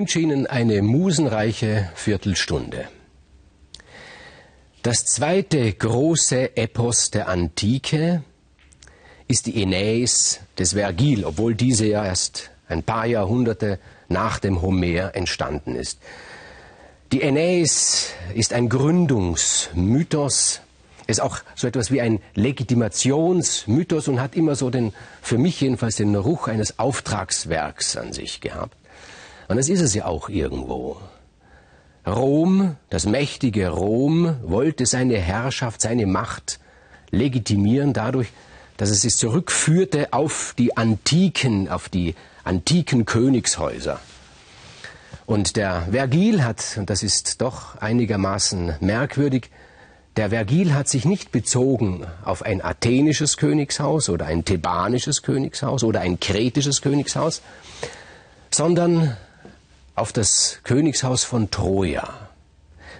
Wünsche Ihnen eine musenreiche Viertelstunde. Das zweite große Epos der Antike ist die Aeneis des Vergil, obwohl diese ja erst ein paar Jahrhunderte nach dem Homer entstanden ist. Die Aeneis ist ein Gründungsmythos, ist auch so etwas wie ein Legitimationsmythos und hat immer so den, für mich jedenfalls den Ruch eines Auftragswerks an sich gehabt. Und das ist es ja auch irgendwo. Rom, das mächtige Rom, wollte seine Herrschaft, seine Macht legitimieren dadurch, dass es sich zurückführte auf die antiken, auf die antiken Königshäuser. Und der Vergil hat, und das ist doch einigermaßen merkwürdig, der Vergil hat sich nicht bezogen auf ein athenisches Königshaus oder ein thebanisches Königshaus oder ein kretisches Königshaus, sondern auf das Königshaus von Troja.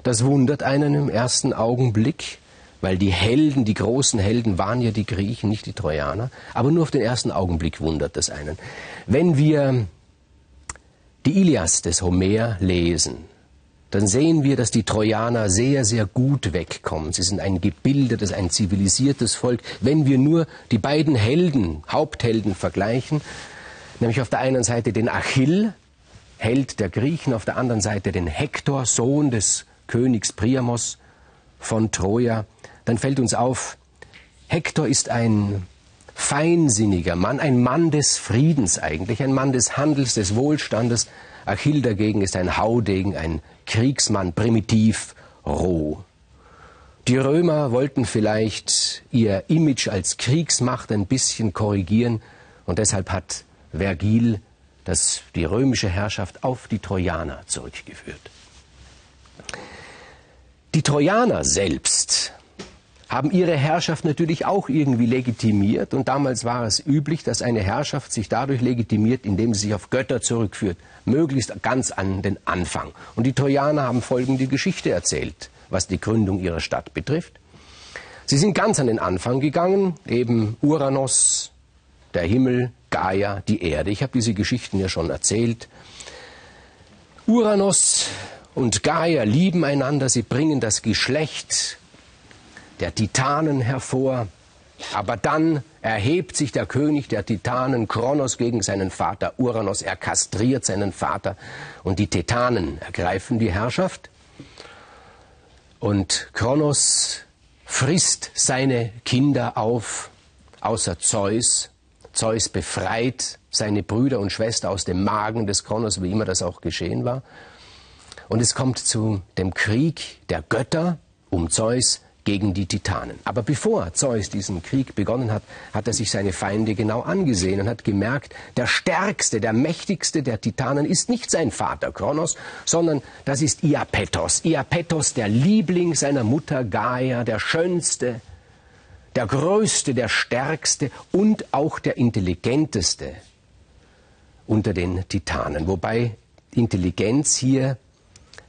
Das wundert einen im ersten Augenblick, weil die Helden, die großen Helden waren ja die Griechen, nicht die Trojaner. Aber nur auf den ersten Augenblick wundert es einen. Wenn wir die Ilias des Homer lesen, dann sehen wir, dass die Trojaner sehr, sehr gut wegkommen. Sie sind ein gebildetes, ein zivilisiertes Volk. Wenn wir nur die beiden Helden, Haupthelden vergleichen, nämlich auf der einen Seite den Achill, Held der Griechen, auf der anderen Seite den Hektor, Sohn des Königs Priamos von Troja, dann fällt uns auf, Hektor ist ein feinsinniger Mann, ein Mann des Friedens eigentlich, ein Mann des Handels, des Wohlstandes. Achill dagegen ist ein Haudegen, ein Kriegsmann, primitiv, roh. Die Römer wollten vielleicht ihr Image als Kriegsmacht ein bisschen korrigieren und deshalb hat Vergil das, die römische Herrschaft auf die Trojaner zurückgeführt. Die Trojaner selbst haben ihre Herrschaft natürlich auch irgendwie legitimiert und damals war es üblich, dass eine Herrschaft sich dadurch legitimiert, indem sie sich auf Götter zurückführt, möglichst ganz an den Anfang. Und die Trojaner haben folgende Geschichte erzählt, was die Gründung ihrer Stadt betrifft. Sie sind ganz an den Anfang gegangen, eben Uranus, der Himmel, Gaia, die Erde. Ich habe diese Geschichten ja schon erzählt. Uranus und Gaia lieben einander, sie bringen das Geschlecht der Titanen hervor. Aber dann erhebt sich der König der Titanen Kronos gegen seinen Vater Uranus. Er kastriert seinen Vater und die Titanen ergreifen die Herrschaft. Und Kronos frisst seine Kinder auf, außer Zeus. Zeus befreit seine Brüder und Schwester aus dem Magen des Kronos, wie immer das auch geschehen war. Und es kommt zu dem Krieg der Götter um Zeus gegen die Titanen. Aber bevor Zeus diesen Krieg begonnen hat, hat er sich seine Feinde genau angesehen und hat gemerkt, der stärkste, der mächtigste der Titanen ist nicht sein Vater Kronos, sondern das ist Iapetos. Iapetos, der Liebling seiner Mutter Gaia, der schönste, der größte, der stärkste und auch der intelligenteste unter den Titanen. Wobei Intelligenz hier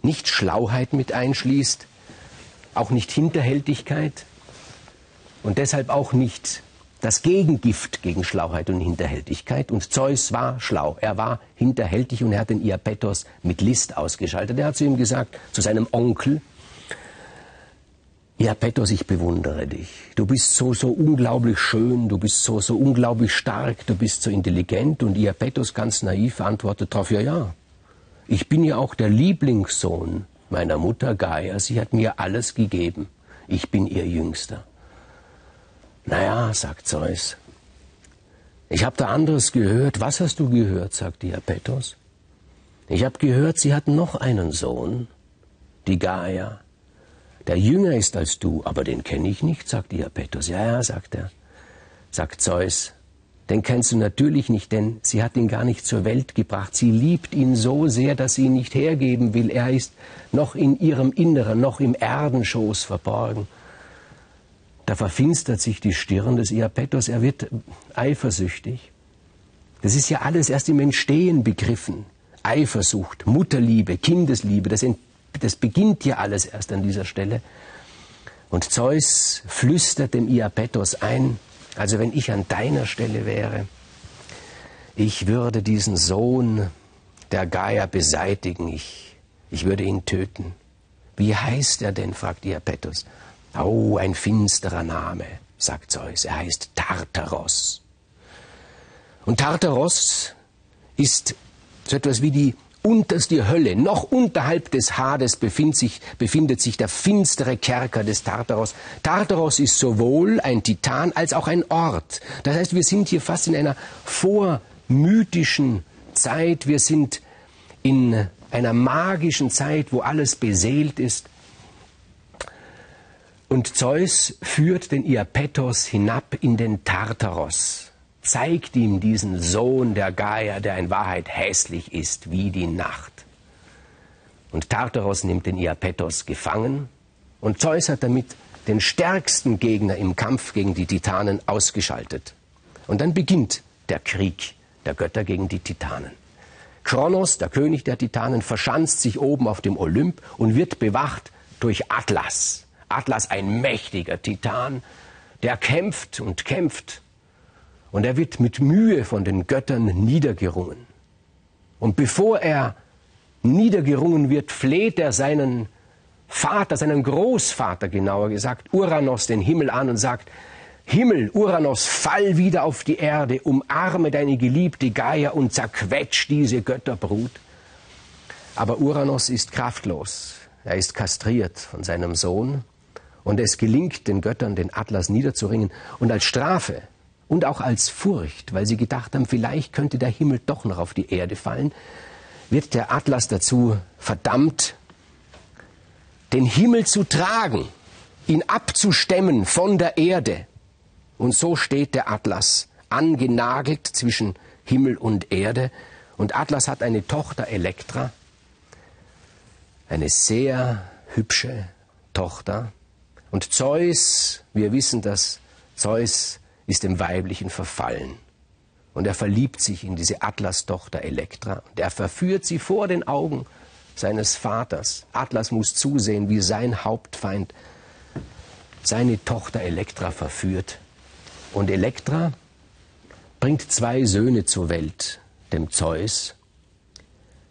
nicht Schlauheit mit einschließt, auch nicht Hinterhältigkeit und deshalb auch nicht das Gegengift gegen Schlauheit und Hinterhältigkeit. Und Zeus war schlau. Er war hinterhältig und er hat den Iapetos mit List ausgeschaltet. Er hat zu ihm gesagt, zu seinem Onkel, Iapetos, ich bewundere dich. Du bist so, so unglaublich schön, du bist so, so unglaublich stark, du bist so intelligent. Und Iapetos ganz naiv antwortet darauf, ja, ja, ich bin ja auch der Lieblingssohn meiner Mutter Gaia. Sie hat mir alles gegeben. Ich bin ihr Jüngster. Naja, sagt Zeus. Ich habe da anderes gehört. Was hast du gehört? sagt Diapetos. Ich habe gehört, sie hat noch einen Sohn, die Gaia. Der jünger ist als du, aber den kenne ich nicht, sagt Diapetos. Ja, ja, sagt er. Sagt Zeus, den kennst du natürlich nicht, denn sie hat ihn gar nicht zur Welt gebracht. Sie liebt ihn so sehr, dass sie ihn nicht hergeben will. Er ist noch in ihrem Inneren, noch im Erdenschoß verborgen. Da verfinstert sich die Stirn des Iapetos. Er wird eifersüchtig. Das ist ja alles erst im Entstehen begriffen. Eifersucht, Mutterliebe, Kindesliebe, das, das beginnt ja alles erst an dieser Stelle. Und Zeus flüstert dem Iapetos ein, also wenn ich an deiner Stelle wäre, ich würde diesen Sohn der Gaia beseitigen. Ich, ich würde ihn töten. Wie heißt er denn? fragt Iapetos. Oh, ein finsterer Name, sagt Zeus. Er heißt Tartaros. Und Tartaros ist so etwas wie die unterste Hölle. Noch unterhalb des Hades befindet sich, befindet sich der finstere Kerker des Tartaros. Tartaros ist sowohl ein Titan als auch ein Ort. Das heißt, wir sind hier fast in einer vormythischen Zeit. Wir sind in einer magischen Zeit, wo alles beseelt ist. Und Zeus führt den Iapetos hinab in den Tartaros zeigt ihm diesen Sohn der Gaia, der in Wahrheit hässlich ist wie die Nacht. Und Tartaros nimmt den Iapetos gefangen und Zeus hat damit den stärksten Gegner im Kampf gegen die Titanen ausgeschaltet. Und dann beginnt der Krieg der Götter gegen die Titanen. Kronos, der König der Titanen, verschanzt sich oben auf dem Olymp und wird bewacht durch Atlas. Atlas, ein mächtiger Titan, der kämpft und kämpft und er wird mit Mühe von den Göttern niedergerungen. Und bevor er niedergerungen wird, fleht er seinen Vater, seinen Großvater genauer gesagt, Uranus den Himmel an und sagt, Himmel, Uranus, fall wieder auf die Erde, umarme deine geliebte Gaia und zerquetsch diese Götterbrut. Aber Uranus ist kraftlos. Er ist kastriert von seinem Sohn und es gelingt den Göttern, den Atlas niederzuringen. Und als Strafe und auch als Furcht, weil sie gedacht haben, vielleicht könnte der Himmel doch noch auf die Erde fallen, wird der Atlas dazu verdammt, den Himmel zu tragen, ihn abzustemmen von der Erde. Und so steht der Atlas angenagelt zwischen Himmel und Erde. Und Atlas hat eine Tochter Elektra, eine sehr hübsche Tochter. Und Zeus, wir wissen, dass Zeus ist dem Weiblichen verfallen. Und er verliebt sich in diese Atlas-Tochter Elektra. Und er verführt sie vor den Augen seines Vaters. Atlas muss zusehen, wie sein Hauptfeind seine Tochter Elektra verführt. Und Elektra bringt zwei Söhne zur Welt, dem Zeus,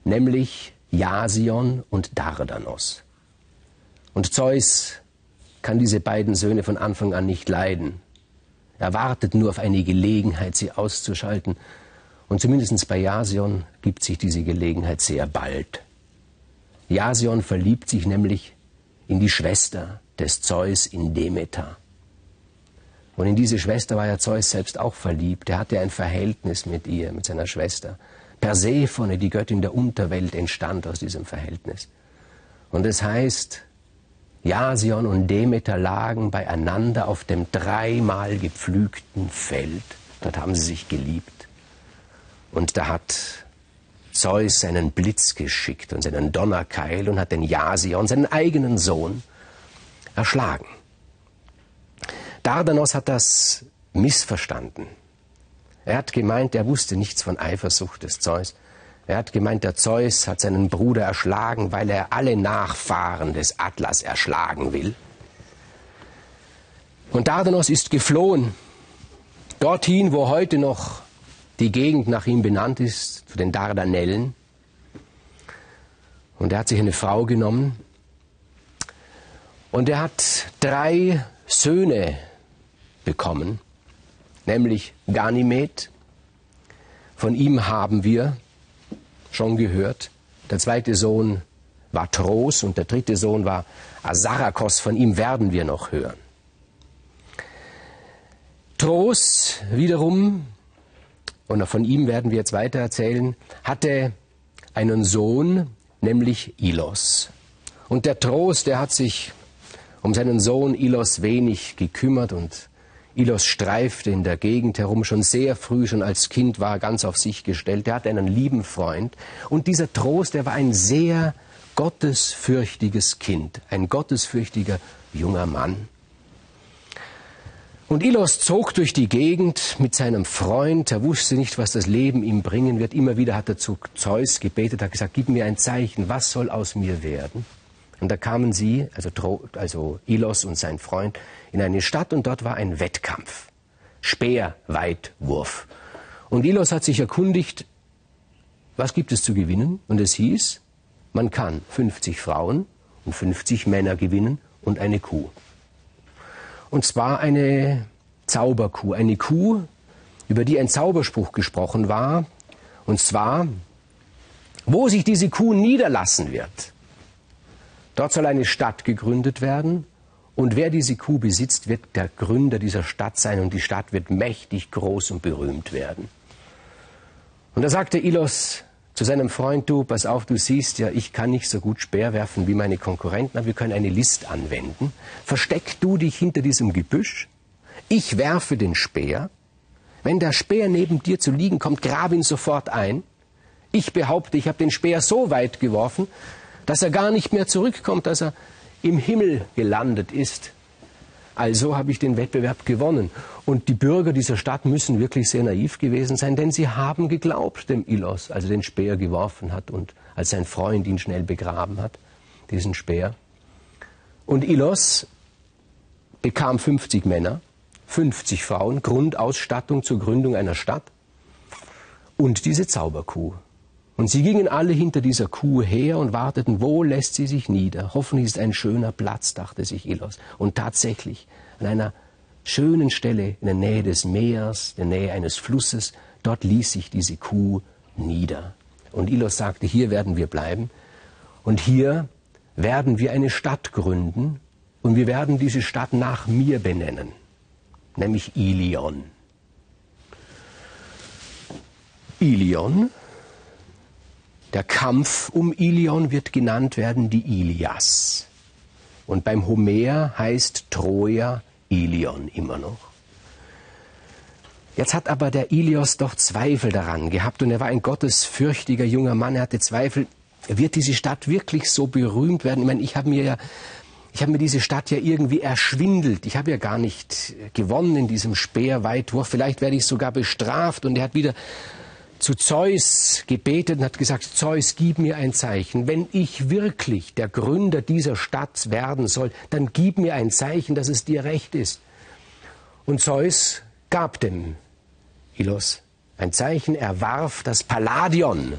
nämlich Jasion und Dardanos. Und Zeus kann diese beiden Söhne von Anfang an nicht leiden. Er wartet nur auf eine Gelegenheit, sie auszuschalten. Und zumindest bei Jasion gibt sich diese Gelegenheit sehr bald. Jasion verliebt sich nämlich in die Schwester des Zeus in Demeter. Und in diese Schwester war ja Zeus selbst auch verliebt. Er hatte ein Verhältnis mit ihr, mit seiner Schwester. Persephone, die Göttin der Unterwelt, entstand aus diesem Verhältnis. Und es heißt, Jasion und Demeter lagen beieinander auf dem dreimal gepflügten Feld. Dort haben sie sich geliebt. Und da hat Zeus seinen Blitz geschickt und seinen Donnerkeil und hat den Jasion, seinen eigenen Sohn, erschlagen. Dardanos hat das missverstanden. Er hat gemeint, er wusste nichts von Eifersucht des Zeus. Er hat gemeint, der Zeus hat seinen Bruder erschlagen, weil er alle Nachfahren des Atlas erschlagen will. Und Dardanos ist geflohen, dorthin, wo heute noch die Gegend nach ihm benannt ist, zu den Dardanellen. Und er hat sich eine Frau genommen. Und er hat drei Söhne bekommen, nämlich Ganymed. Von ihm haben wir schon gehört. Der zweite Sohn war Tros und der dritte Sohn war Asarakos. Von ihm werden wir noch hören. Tros wiederum, und von ihm werden wir jetzt weiter erzählen, hatte einen Sohn, nämlich Ilos. Und der Tros, der hat sich um seinen Sohn Ilos wenig gekümmert und Ilos streifte in der Gegend herum, schon sehr früh, schon als Kind war er ganz auf sich gestellt. Er hatte einen lieben Freund. Und dieser Trost, der war ein sehr gottesfürchtiges Kind, ein gottesfürchtiger junger Mann. Und Ilos zog durch die Gegend mit seinem Freund. Er wusste nicht, was das Leben ihm bringen wird. Immer wieder hat er zu Zeus gebetet, hat gesagt, gib mir ein Zeichen, was soll aus mir werden? Und da kamen sie, also, also Ilos und sein Freund, in eine Stadt und dort war ein was gibt es zu gewinnen? Und es hieß, man kann 50 Frauen und 50 Männer gewinnen und eine Kuh. Und zwar eine Zauberkuh, eine Kuh, über die ein Zauberspruch gesprochen war, und zwar, wo sich diese Kuh niederlassen wird. Dort soll eine Stadt gegründet werden, und wer diese Kuh besitzt, wird der Gründer dieser Stadt sein, und die Stadt wird mächtig groß und berühmt werden. Und da sagte Ilos zu seinem Freund, du, pass auf, du siehst ja, ich kann nicht so gut Speer werfen wie meine Konkurrenten, aber wir können eine List anwenden. Versteck du dich hinter diesem Gebüsch, ich werfe den Speer. Wenn der Speer neben dir zu liegen kommt, grab ihn sofort ein. Ich behaupte, ich habe den Speer so weit geworfen, dass er gar nicht mehr zurückkommt, dass er im Himmel gelandet ist. Also habe ich den Wettbewerb gewonnen. Und die Bürger dieser Stadt müssen wirklich sehr naiv gewesen sein, denn sie haben geglaubt dem Ilos, als er den Speer geworfen hat und als sein Freund ihn schnell begraben hat, diesen Speer. Und Ilos bekam 50 Männer, 50 Frauen, Grundausstattung zur Gründung einer Stadt und diese Zauberkuh. Und sie gingen alle hinter dieser Kuh her und warteten, wo lässt sie sich nieder. Hoffentlich ist ein schöner Platz, dachte sich Ilos. Und tatsächlich, an einer schönen Stelle in der Nähe des Meeres, in der Nähe eines Flusses, dort ließ sich diese Kuh nieder. Und Ilos sagte, hier werden wir bleiben. Und hier werden wir eine Stadt gründen. Und wir werden diese Stadt nach mir benennen, nämlich Ilion. Ilion der Kampf um Ilion wird genannt werden die Ilias. Und beim Homer heißt Troja Ilion immer noch. Jetzt hat aber der Ilios doch Zweifel daran gehabt und er war ein gottesfürchtiger junger Mann. Er hatte Zweifel, wird diese Stadt wirklich so berühmt werden? Ich meine, ich habe mir ja, ich habe mir diese Stadt ja irgendwie erschwindelt. Ich habe ja gar nicht gewonnen in diesem Speerweitwurf. Vielleicht werde ich sogar bestraft und er hat wieder zu Zeus gebetet und hat gesagt, Zeus, gib mir ein Zeichen. Wenn ich wirklich der Gründer dieser Stadt werden soll, dann gib mir ein Zeichen, dass es dir recht ist. Und Zeus gab dem Ilos ein Zeichen. Er warf das Palladion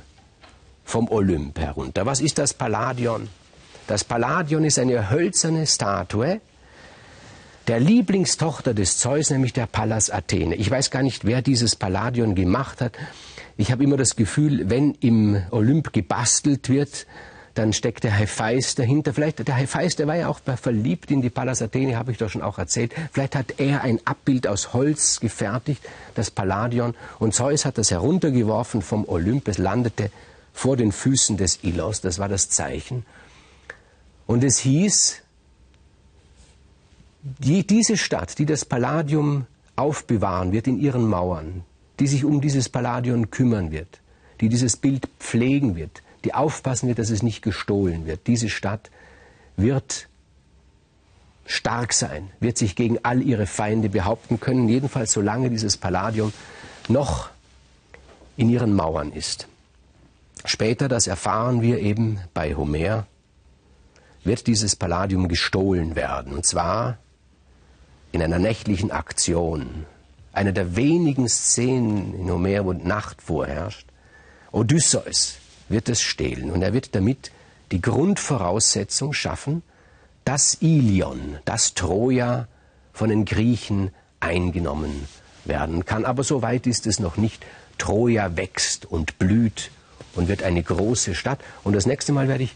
vom Olymp herunter. Was ist das Palladion? Das Palladion ist eine hölzerne Statue der Lieblingstochter des Zeus, nämlich der Pallas Athene. Ich weiß gar nicht, wer dieses Palladion gemacht hat. Ich habe immer das Gefühl, wenn im Olymp gebastelt wird, dann steckt der Hephaist dahinter. Vielleicht, der Hephaist, der war ja auch verliebt in die Pallas Athene, habe ich doch schon auch erzählt. Vielleicht hat er ein Abbild aus Holz gefertigt, das Palladion, und Zeus hat das heruntergeworfen vom Olymp. Es landete vor den Füßen des Ilos, das war das Zeichen. Und es hieß, die, diese Stadt, die das Palladium aufbewahren wird in ihren Mauern, die sich um dieses Palladion kümmern wird, die dieses Bild pflegen wird, die aufpassen wird, dass es nicht gestohlen wird. Diese Stadt wird stark sein, wird sich gegen all ihre Feinde behaupten können, jedenfalls solange dieses Palladium noch in ihren Mauern ist. Später, das erfahren wir eben bei Homer, wird dieses Palladium gestohlen werden, und zwar in einer nächtlichen Aktion eine der wenigen Szenen in Homer, wo Nacht vorherrscht. Odysseus wird es stehlen und er wird damit die Grundvoraussetzung schaffen, dass Ilion, das Troja von den Griechen eingenommen werden kann. Aber so weit ist es noch nicht. Troja wächst und blüht und wird eine große Stadt. Und das nächste Mal werde ich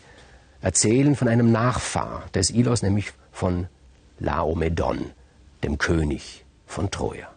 erzählen von einem Nachfahr des Ilos, nämlich von Laomedon, dem König von Troja.